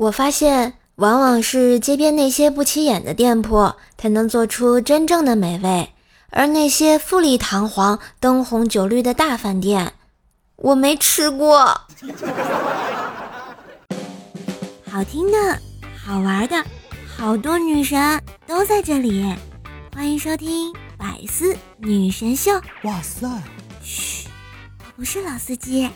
我发现，往往是街边那些不起眼的店铺，才能做出真正的美味；而那些富丽堂皇、灯红酒绿的大饭店，我没吃过。好听的，好玩的，好多女神都在这里，欢迎收听《百思女神秀》。哇塞！嘘，我不是老司机。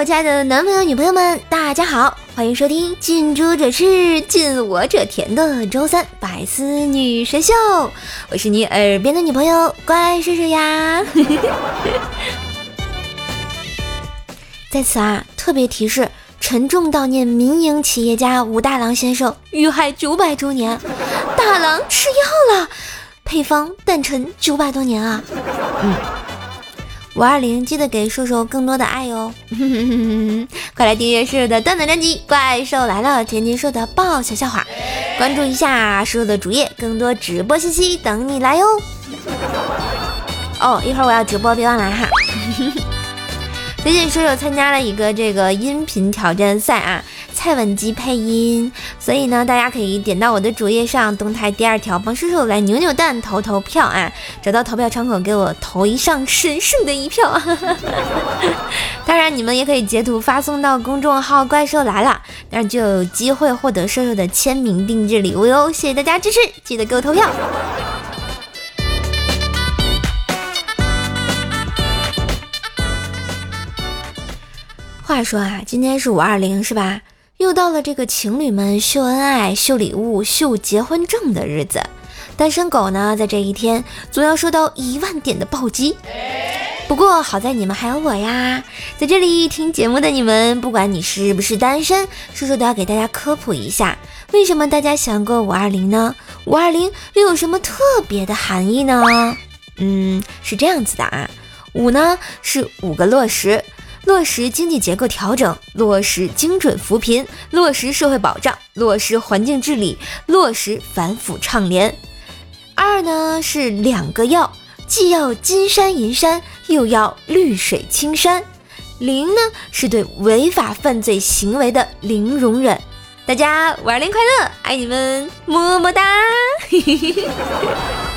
我亲爱的男朋友、女朋友们，大家好，欢迎收听近朱者赤，近我者甜的周三百思女神秀。我是你耳边的女朋友，乖睡睡呀。在此啊，特别提示：沉重悼念民营企业家武大郎先生遇害九百周年。大郎吃药了，配方诞辰九百多年啊。嗯。五二零，记得给瘦瘦更多的爱哟！快来订阅瘦瘦的段子专辑《怪兽来了》，天津瘦的爆笑笑话，关注一下瘦瘦的主页，更多直播信息等你来哟！哦，一会儿我要直播，别忘了哈！最近瘦瘦参加了一个这个音频挑战赛啊。蔡文姬配音，所以呢，大家可以点到我的主页上动态第二条，帮叔叔来扭扭蛋投投票啊！找到投票窗口，给我投一上神圣的一票。当然，你们也可以截图发送到公众号“怪兽来了”，那就有机会获得叔叔的签名定制礼物哟！谢谢大家支持，记得给我投票。话说啊，今天是五二零，是吧？又到了这个情侣们秀恩爱、秀礼物、秀结婚证的日子，单身狗呢，在这一天总要受到一万点的暴击。不过好在你们还有我呀，在这里听节目的你们，不管你是不是单身，叔叔都要给大家科普一下，为什么大家喜欢过五二零呢？五二零又有什么特别的含义呢？嗯，是这样子的啊，五呢是五个落实。落实经济结构调整，落实精准扶贫，落实社会保障，落实环境治理，落实反腐倡廉。二呢是两个要，既要金山银山，又要绿水青山。零呢是对违法犯罪行为的零容忍。大家五二零快乐，爱你们，么么哒。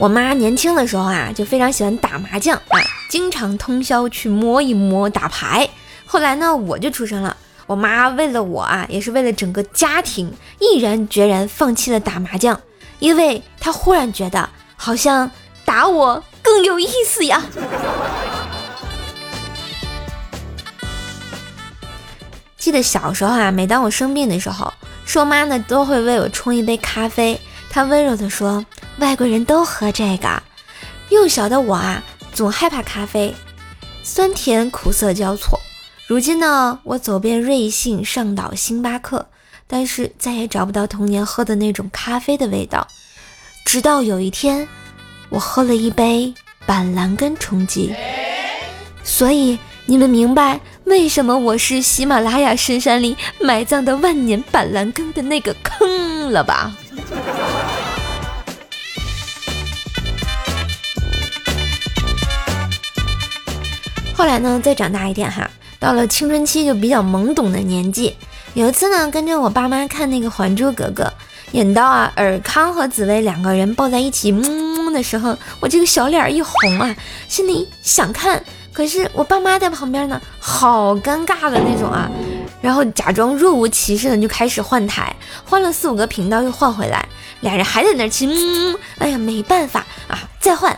我妈年轻的时候啊，就非常喜欢打麻将啊，经常通宵去摸一摸打牌。后来呢，我就出生了，我妈为了我啊，也是为了整个家庭，毅然决然放弃了打麻将，因为她忽然觉得好像打我更有意思呀。记得小时候啊，每当我生病的时候，瘦妈呢都会为我冲一杯咖啡，他温柔地说。外国人都喝这个，幼小的我啊，总害怕咖啡，酸甜苦涩交错。如今呢，我走遍瑞幸、上岛、星巴克，但是再也找不到童年喝的那种咖啡的味道。直到有一天，我喝了一杯板蓝根冲击。所以你们明白为什么我是喜马拉雅深山里埋葬的万年板蓝根的那个坑了吧？后来呢，再长大一点哈，到了青春期就比较懵懂的年纪。有一次呢，跟着我爸妈看那个《还珠格格》，演到啊尔康和紫薇两个人抱在一起嗯的时候，我这个小脸一红啊，心里想看，可是我爸妈在旁边呢，好尴尬的那种啊，然后假装若无其事的就开始换台，换了四五个频道又换回来，俩人还在那亲，嗯，哎呀，没办法啊，再换。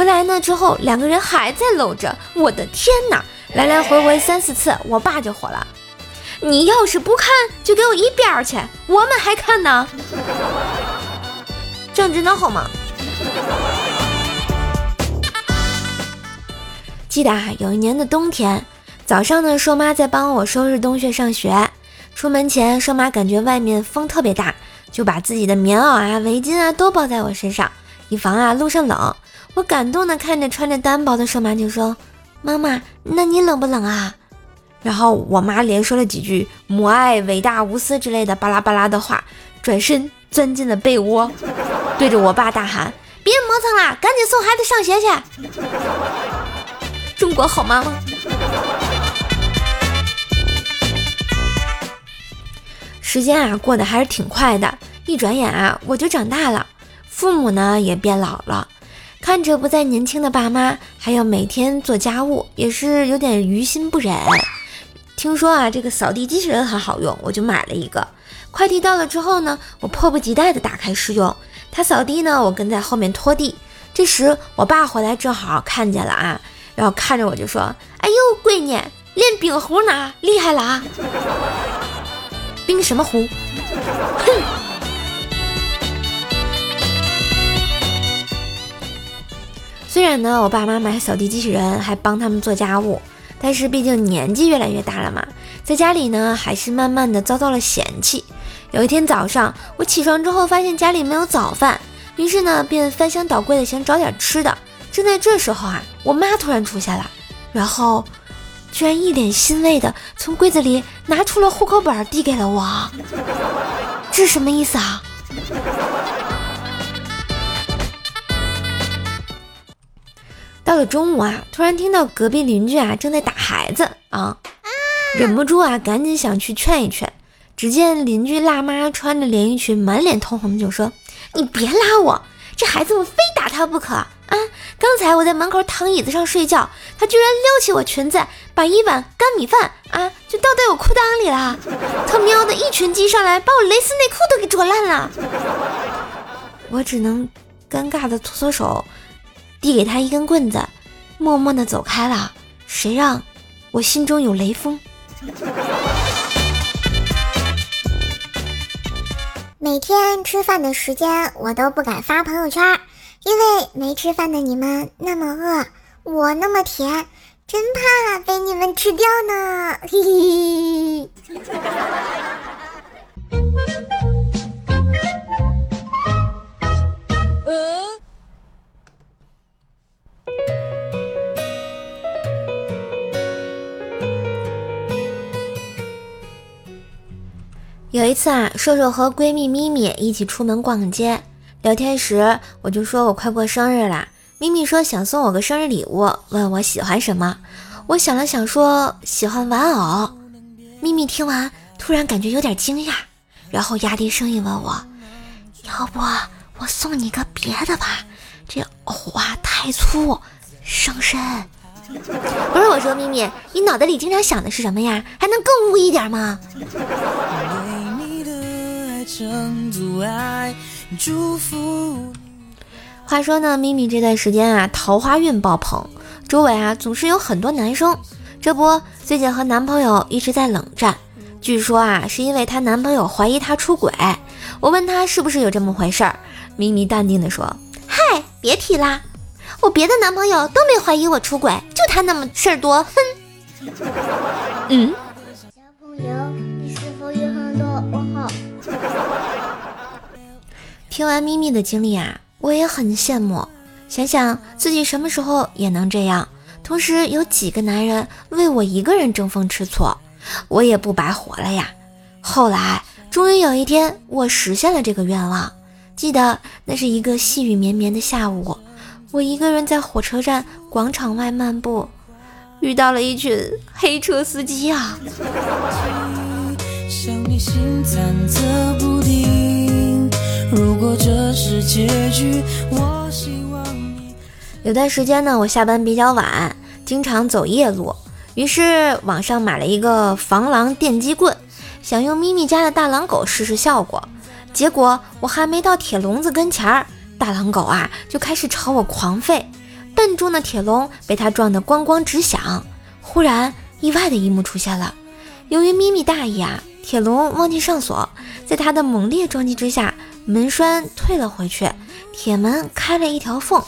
回来呢之后，两个人还在搂着，我的天哪！来来回回三四次，我爸就火了：“你要是不看，就给我一边去，我们还看呢。”正直的好吗？记得啊，有一年的冬天，早上呢，硕妈在帮我收拾东西上学。出门前，硕妈感觉外面风特别大，就把自己的棉袄啊、围巾啊都包在我身上，以防啊路上冷。我感动的看着穿着单薄的瘦妈就说：“妈妈，那你冷不冷啊？”然后我妈连说了几句“母爱伟大无私”之类的巴拉巴拉的话，转身钻进了被窝，对着我爸大喊：“别磨蹭了，赶紧送孩子上学去！”中国好妈妈。时间啊，过得还是挺快的，一转眼啊，我就长大了，父母呢也变老了，看着不再年轻的爸妈，还要每天做家务，也是有点于心不忍。听说啊，这个扫地机器人很好用，我就买了一个。快递到了之后呢，我迫不及待地打开试用。他扫地呢，我跟在后面拖地。这时我爸回来正好看见了啊，然后看着我就说：“哎呦，闺女，练冰壶呢，厉害了啊！冰什么壶？哼！虽然呢，我爸妈买扫地机器人，还帮他们做家务。”但是毕竟年纪越来越大了嘛，在家里呢还是慢慢的遭到了嫌弃。有一天早上，我起床之后发现家里没有早饭，于是呢便翻箱倒柜的想找点吃的。正在这时候啊，我妈突然出现了，然后居然一脸欣慰的从柜子里拿出了户口本递给了我。这什么意思啊？到了中午啊，突然听到隔壁邻居啊正在打孩子啊，忍不住啊赶紧想去劝一劝。只见邻居辣妈穿着连衣裙，满脸通红就说：“你别拉我，这孩子我非打他不可啊！刚才我在门口躺椅子上睡觉，他居然撩起我裙子，把一碗干米饭啊就倒在我裤裆里了。他喵的一拳击上来，把我蕾丝内裤都给啄烂了。我只能尴尬的搓搓手。”递给他一根棍子，默默的走开了。谁让我心中有雷锋？每天吃饭的时间我都不敢发朋友圈，因为没吃饭的你们那么饿，我那么甜，真怕被你们吃掉呢。嘿嘿。有一次啊，瘦瘦和闺蜜咪咪一起出门逛街，聊天时我就说我快过生日啦。咪咪说想送我个生日礼物，问我喜欢什么。我想了想说喜欢玩偶。咪咪听完突然感觉有点惊讶，然后压低声音问我，要不我送你个别的吧？这偶啊太粗，伤身。不是我说咪咪，你脑袋里经常想的是什么呀？还能更污一点吗？话说呢，咪咪这段时间啊，桃花运爆棚，周围啊总是有很多男生。这不，最近和男朋友一直在冷战，据说啊是因为她男朋友怀疑她出轨。我问她是不是有这么回事儿，咪咪淡定的说：“嗨，别提啦，我别的男朋友都没怀疑我出轨，就他那么事儿多。”哼，嗯。听完咪咪的经历啊，我也很羡慕。想想自己什么时候也能这样，同时有几个男人为我一个人争风吃醋，我也不白活了呀。后来终于有一天，我实现了这个愿望。记得那是一个细雨绵绵的下午，我一个人在火车站广场外漫步，遇到了一群黑车司机啊。如果这是结局，我希望你。有段时间呢，我下班比较晚，经常走夜路，于是网上买了一个防狼电击棍，想用咪咪家的大狼狗试试效果。结果我还没到铁笼子跟前儿，大狼狗啊就开始朝我狂吠，笨重的铁笼被它撞得咣咣直响。忽然，意外的一幕出现了，由于咪咪大意啊，铁笼忘记上锁，在它的猛烈撞击之下。门栓退了回去，铁门开了一条缝。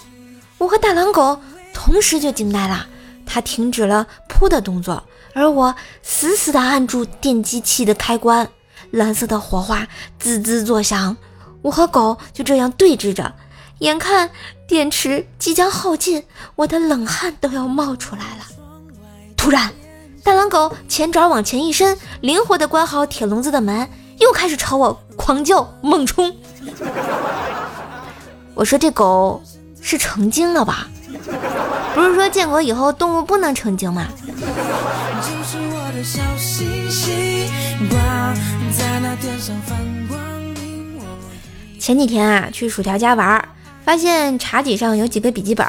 我和大狼狗同时就惊呆了，它停止了扑的动作，而我死死地按住电击器的开关，蓝色的火花滋滋作响。我和狗就这样对峙着，眼看电池即将耗尽，我的冷汗都要冒出来了。突然，大狼狗前爪往前一伸，灵活地关好铁笼子的门，又开始朝我狂叫猛冲。我说这狗是成精了吧？不是说建国以后动物不能成精吗？前几天啊，去薯条家玩，发现茶几上有几个笔记本，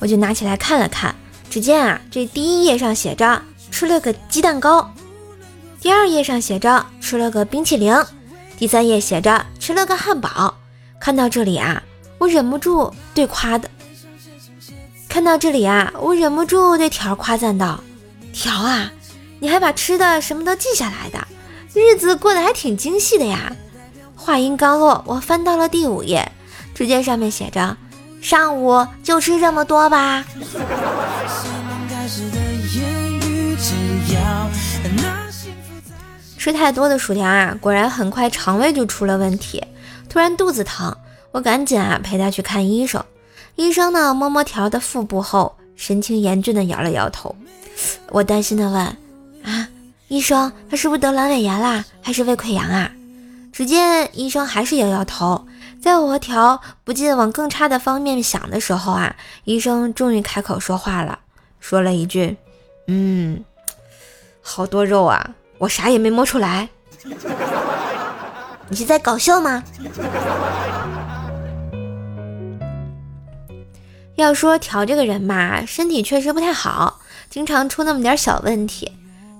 我就拿起来看了看。只见啊，这第一页上写着吃了个鸡蛋糕，第二页上写着吃了个冰淇淋，第三页写着吃了个汉堡。看到这里啊，我忍不住对夸的。看到这里啊，我忍不住对条夸赞道：“条啊，你还把吃的什么都记下来的，日子过得还挺精细的呀。”话音刚落，我翻到了第五页，只见上面写着：“上午就吃这么多吧。”吃太多的薯条啊，果然很快肠胃就出了问题，突然肚子疼，我赶紧啊陪他去看医生。医生呢，摸摸条的腹部后，神情严峻的摇了摇头。我担心的问：“啊，医生，他是不是得阑尾炎啦，还是胃溃疡啊？”只见医生还是摇摇头。在我和条不禁往更差的方面想的时候啊，医生终于开口说话了，说了一句：“嗯，好多肉啊，我啥也没摸出来。你是在搞笑吗？”要说条这个人吧，身体确实不太好，经常出那么点小问题。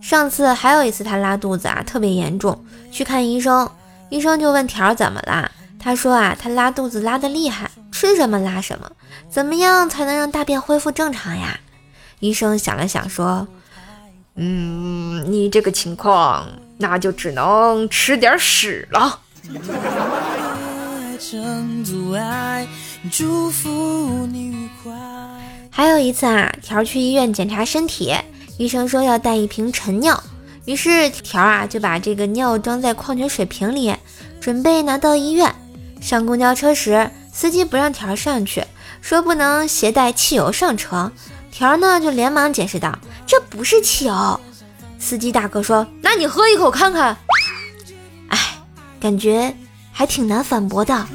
上次还有一次他拉肚子啊，特别严重，去看医生，医生就问条怎么啦？他说啊，他拉肚子拉得厉害，吃什么拉什么，怎么样才能让大便恢复正常呀？医生想了想说，嗯，你这个情况那就只能吃点屎了。祝福你愉快。还有一次啊，条去医院检查身体，医生说要带一瓶晨尿，于是条啊就把这个尿装在矿泉水瓶里，准备拿到医院。上公交车时，司机不让条上去，说不能携带汽油上车。条呢就连忙解释道：“这不是汽油。”司机大哥说：“那你喝一口看看。”哎，感觉还挺难反驳的。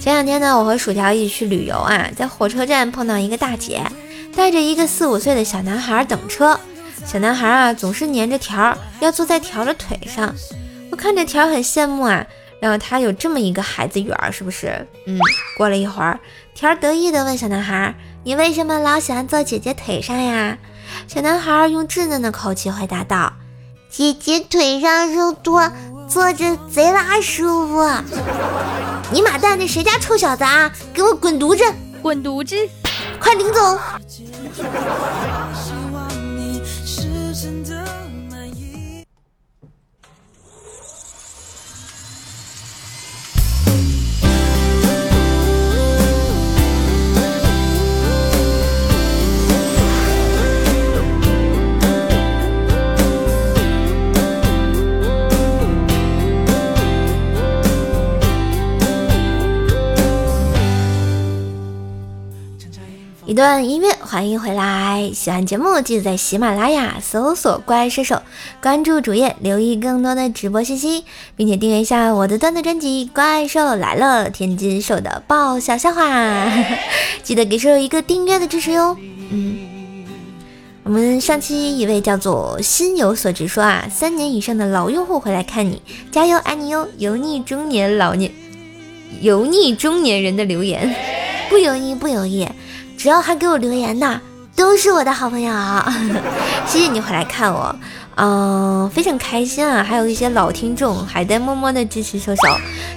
前两天呢，我和薯条一起去旅游啊，在火车站碰到一个大姐，带着一个四五岁的小男孩等车。小男孩啊，总是粘着条，要坐在条的腿上。我看着条很羡慕啊，然后他有这么一个孩子缘儿，是不是？嗯。过了一会儿，条得意地问小男孩：“你为什么老喜欢坐姐姐腿上呀？”小男孩用稚嫩的口气回答道：“姐姐腿上肉多。”坐着贼拉舒服，你妈蛋，那谁家臭小子啊？给我滚犊子！滚犊子！快领走！段音乐，欢迎回来！喜欢节目记得在喜马拉雅搜索“怪兽手”，关注主页，留意更多的直播信息，并且订阅一下我的段子专辑《怪兽来了》，天津兽的爆笑笑话，记得给兽一个订阅的支持哟。嗯，我们上期一位叫做心有所值说啊，三年以上的老用户回来看你，加油，爱你哟！油腻中年老年，油腻中年人的留言，不油腻，不油腻。只要还给我留言的，都是我的好朋友。谢谢你回来看我。嗯，非常开心啊！还有一些老听众还在默默的支持瘦瘦，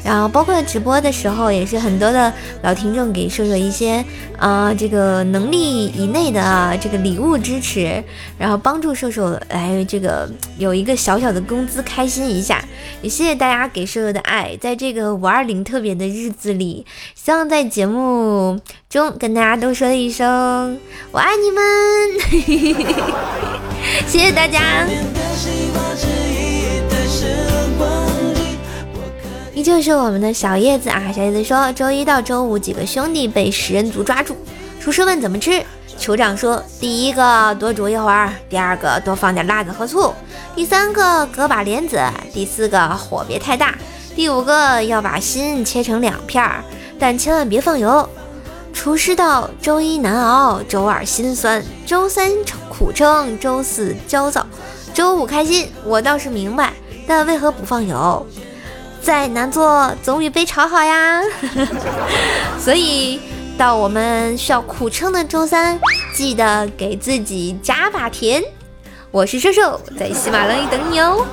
然后包括直播的时候也是很多的老听众给瘦瘦一些啊这个能力以内的啊这个礼物支持，然后帮助瘦瘦来这个有一个小小的工资开心一下，也谢谢大家给瘦瘦的爱，在这个五二零特别的日子里，希望在节目中跟大家都说一声我爱你们，谢谢大家。依旧是我们的小叶子啊！小叶子说，周一到周五几个兄弟被食人族抓住，厨师问怎么吃，酋长说：第一个多煮一会儿，第二个多放点辣子和醋，第三个隔把莲子，第四个火别太大，第五个要把心切成两片儿，但千万别放油。厨师道：周一难熬，周二心酸，周三苦撑，周四焦躁，周五开心。我倒是明白，但为何不放油？再难做总比被炒好呀。所以到我们需要苦撑的周三，记得给自己加把甜。我是瘦瘦，在喜马拉雅等你哦。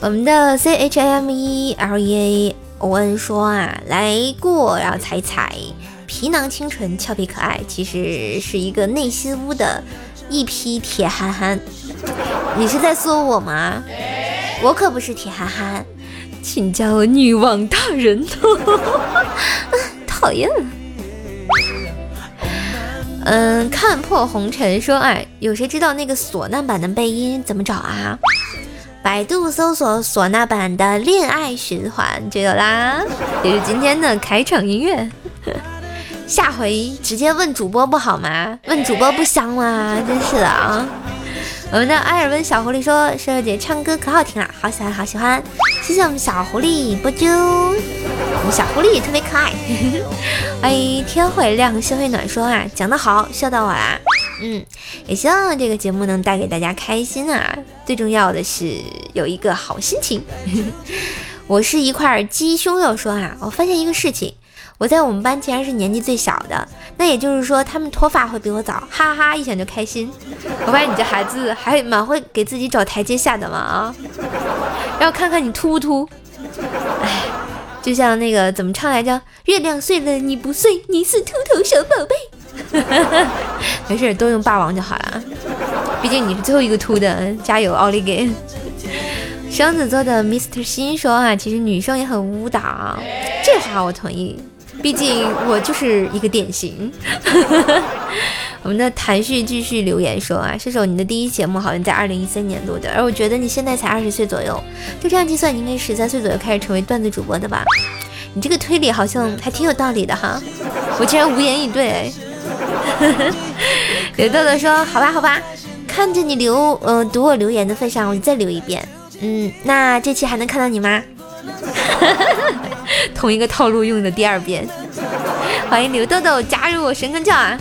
我们的 CHA M E LEA ON 说啊，来过，然后踩踩，皮囊清纯，俏皮可爱，其实是一个内心污的一批铁憨憨。你是在说我吗？我可不是铁憨憨，请叫我女王大人。讨厌。嗯，看破红尘说，哎，有谁知道那个唢呐版的背音怎么找啊？百度搜索唢呐版的恋爱循环就有啦，这是今天的开场音乐。下回直接问主播不好吗？问主播不香吗？真是的啊！我们的埃尔温小狐狸说：“瘦瘦姐唱歌可好听了，好喜欢好喜欢。”谢谢我们小狐狸波啾，我们小狐狸也特别可爱。欢 迎天会亮心会暖说啊，讲得好，笑到我啦。嗯，也希望这个节目能带给大家开心啊！最重要的是有一个好心情。我是一块鸡胸肉，说啊，我发现一个事情，我在我们班竟然是年纪最小的，那也就是说他们脱发会比我早，哈哈，一想就开心。我发现你这孩子还蛮会给自己找台阶下的嘛啊！然后看看你秃不秃？哎，就像那个怎么唱来着？月亮碎了你不碎，你是秃头小宝贝。没事，都用霸王就好了。毕竟你是最后一个秃的，加油，奥利给！双子座的 Mr 心说啊，其实女生也很舞蹈，这话我同意。毕竟我就是一个典型。我们的谭旭继续留言说啊，射手，你的第一节目好像在二零一三年录的，而我觉得你现在才二十岁左右，就这样计算，你应该十三岁左右开始成为段子主播的吧？你这个推理好像还挺有道理的哈，我竟然无言以对。刘豆豆说：“好吧，好吧，看着你留，呃，读我留言的份上，我就再留一遍。嗯，那这期还能看到你吗？同一个套路用的第二遍。欢迎刘豆豆加入神坑教啊！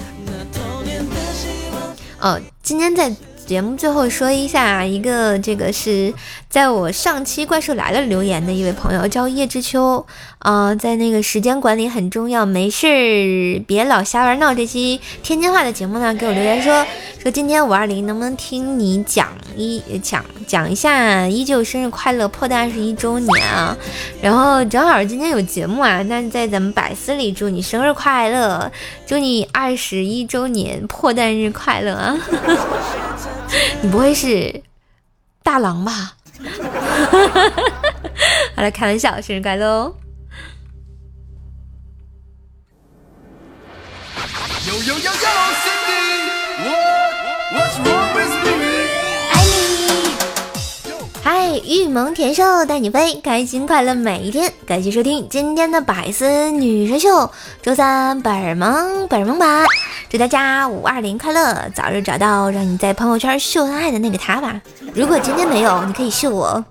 哦，今天在。”节目最后说一下，一个这个是在我上期怪兽来了留言的一位朋友叫叶知秋啊，在那个时间管理很重要，没事儿别老瞎玩闹。这期天津话的节目呢，给我留言说说今天五二零能不能听你讲一讲讲一下，依旧生日快乐，破蛋二十一周年啊。然后正好今天有节目啊，那在咱们百思里祝你生日快乐，祝你二十一周年破蛋日快乐啊。你不会是大郎吧？好了，开玩笑，生日快乐哦！嗨，玉萌甜瘦带你飞，开心快乐每一天。感谢收听今天的百思女神秀，周三本萌本萌吧。祝大家五二零快乐，早日找到让你在朋友圈秀恩爱的那个他吧。如果今天没有，你可以秀我，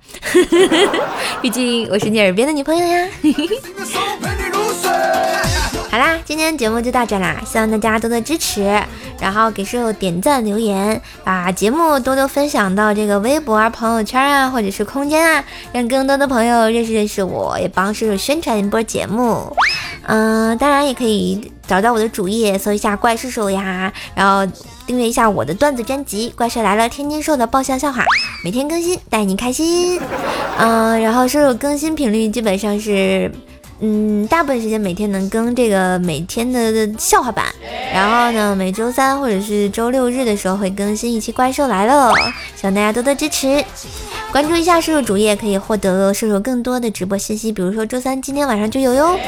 毕竟我是你耳边的女朋友呀。好啦，今天节目就到这啦，希望大家多多支持，然后给瘦点赞留言，把节目多多分享到这个微博啊、朋友圈啊，或者是空间啊，让更多的朋友认识认识我，也帮瘦瘦宣传一波节目。嗯，当然也可以找到我的主页，搜一下怪兽兽呀，然后订阅一下我的段子专辑《怪兽来了》，天津兽的爆笑笑话，每天更新，带你开心。嗯，然后瘦瘦更新频率基本上是，嗯，大部分时间每天能更这个每天的笑话版，然后呢，每周三或者是周六日的时候会更新一期《怪兽来了》，希望大家多多支持，关注一下射手主页，可以获得射手更多的直播信息，比如说周三今天晚上就有哟。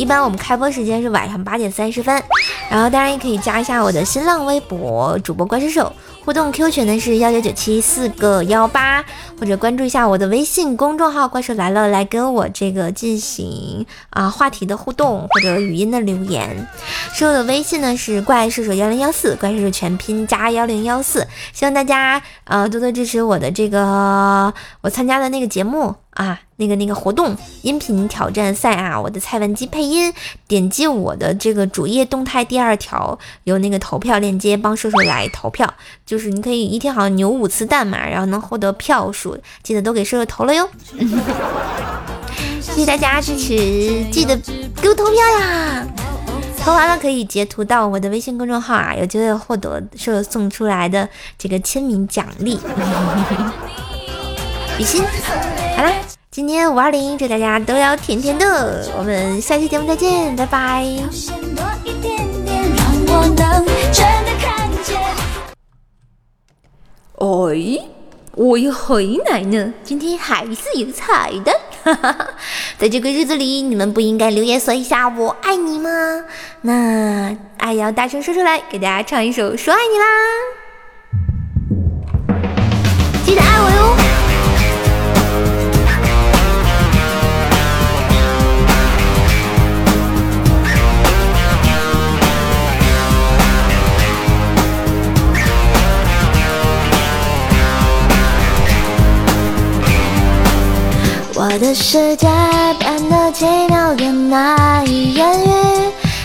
一般我们开播时间是晚上八点三十分，然后当然也可以加一下我的新浪微博主播怪兽手，互动 Q 群呢是幺九九七四个幺八，或者关注一下我的微信公众号怪兽来了，来跟我这个进行啊话题的互动或者语音的留言。是我的微信呢是怪兽手幺零幺四，怪兽手全拼加幺零幺四，希望大家呃多多支持我的这个我参加的那个节目。啊，那个那个活动音频挑战赛啊，我的蔡文姬配音，点击我的这个主页动态第二条有那个投票链接，帮叔叔来投票，就是你可以一天好像扭五次蛋嘛，然后能获得票数，记得都给叔叔投了哟。谢谢大家支持，记得给我投票呀！投完了可以截图到我的微信公众号啊，有机会获得叔叔送出来的这个签名奖励。比心，今天五二零，祝大家都要甜甜的。我们下期节目再见，拜拜。哎，我又回来呢，今天还是有彩蛋。在这个日子里，你们不应该留言说一下我爱你吗？那爱要大声说出来，给大家唱一首《说爱你》啦，记得爱我哟。我的世界变得奇妙的难以言喻，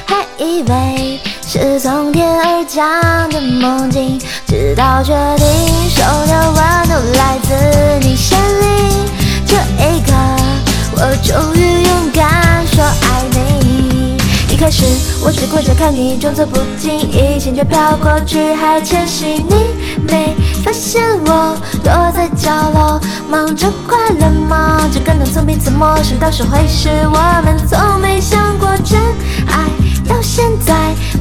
还以为是从天而降的梦境，直到确定手的温度来自你心里，这一刻我终于勇敢说爱你。一开始我只顾着看你，装作不经意，心却飘过去，还窃喜你没发现我躲在角落。忙着快乐，忙着感动，从彼此陌生到熟会是我们从没想过真爱，到现在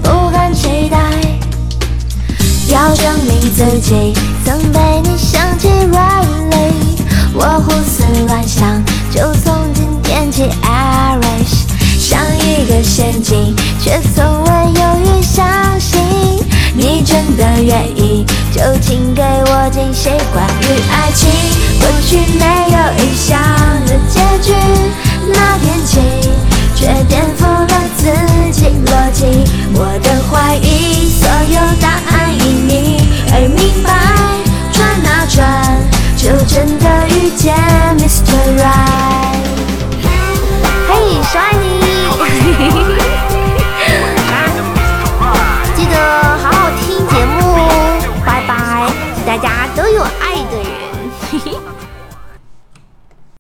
不敢期待。要证明自己曾被你想起 really，我胡思乱想，就从今天起，i 我惊喜关于爱情，过去没有异想的结局，那天起却颠覆了自己逻辑，我的怀疑。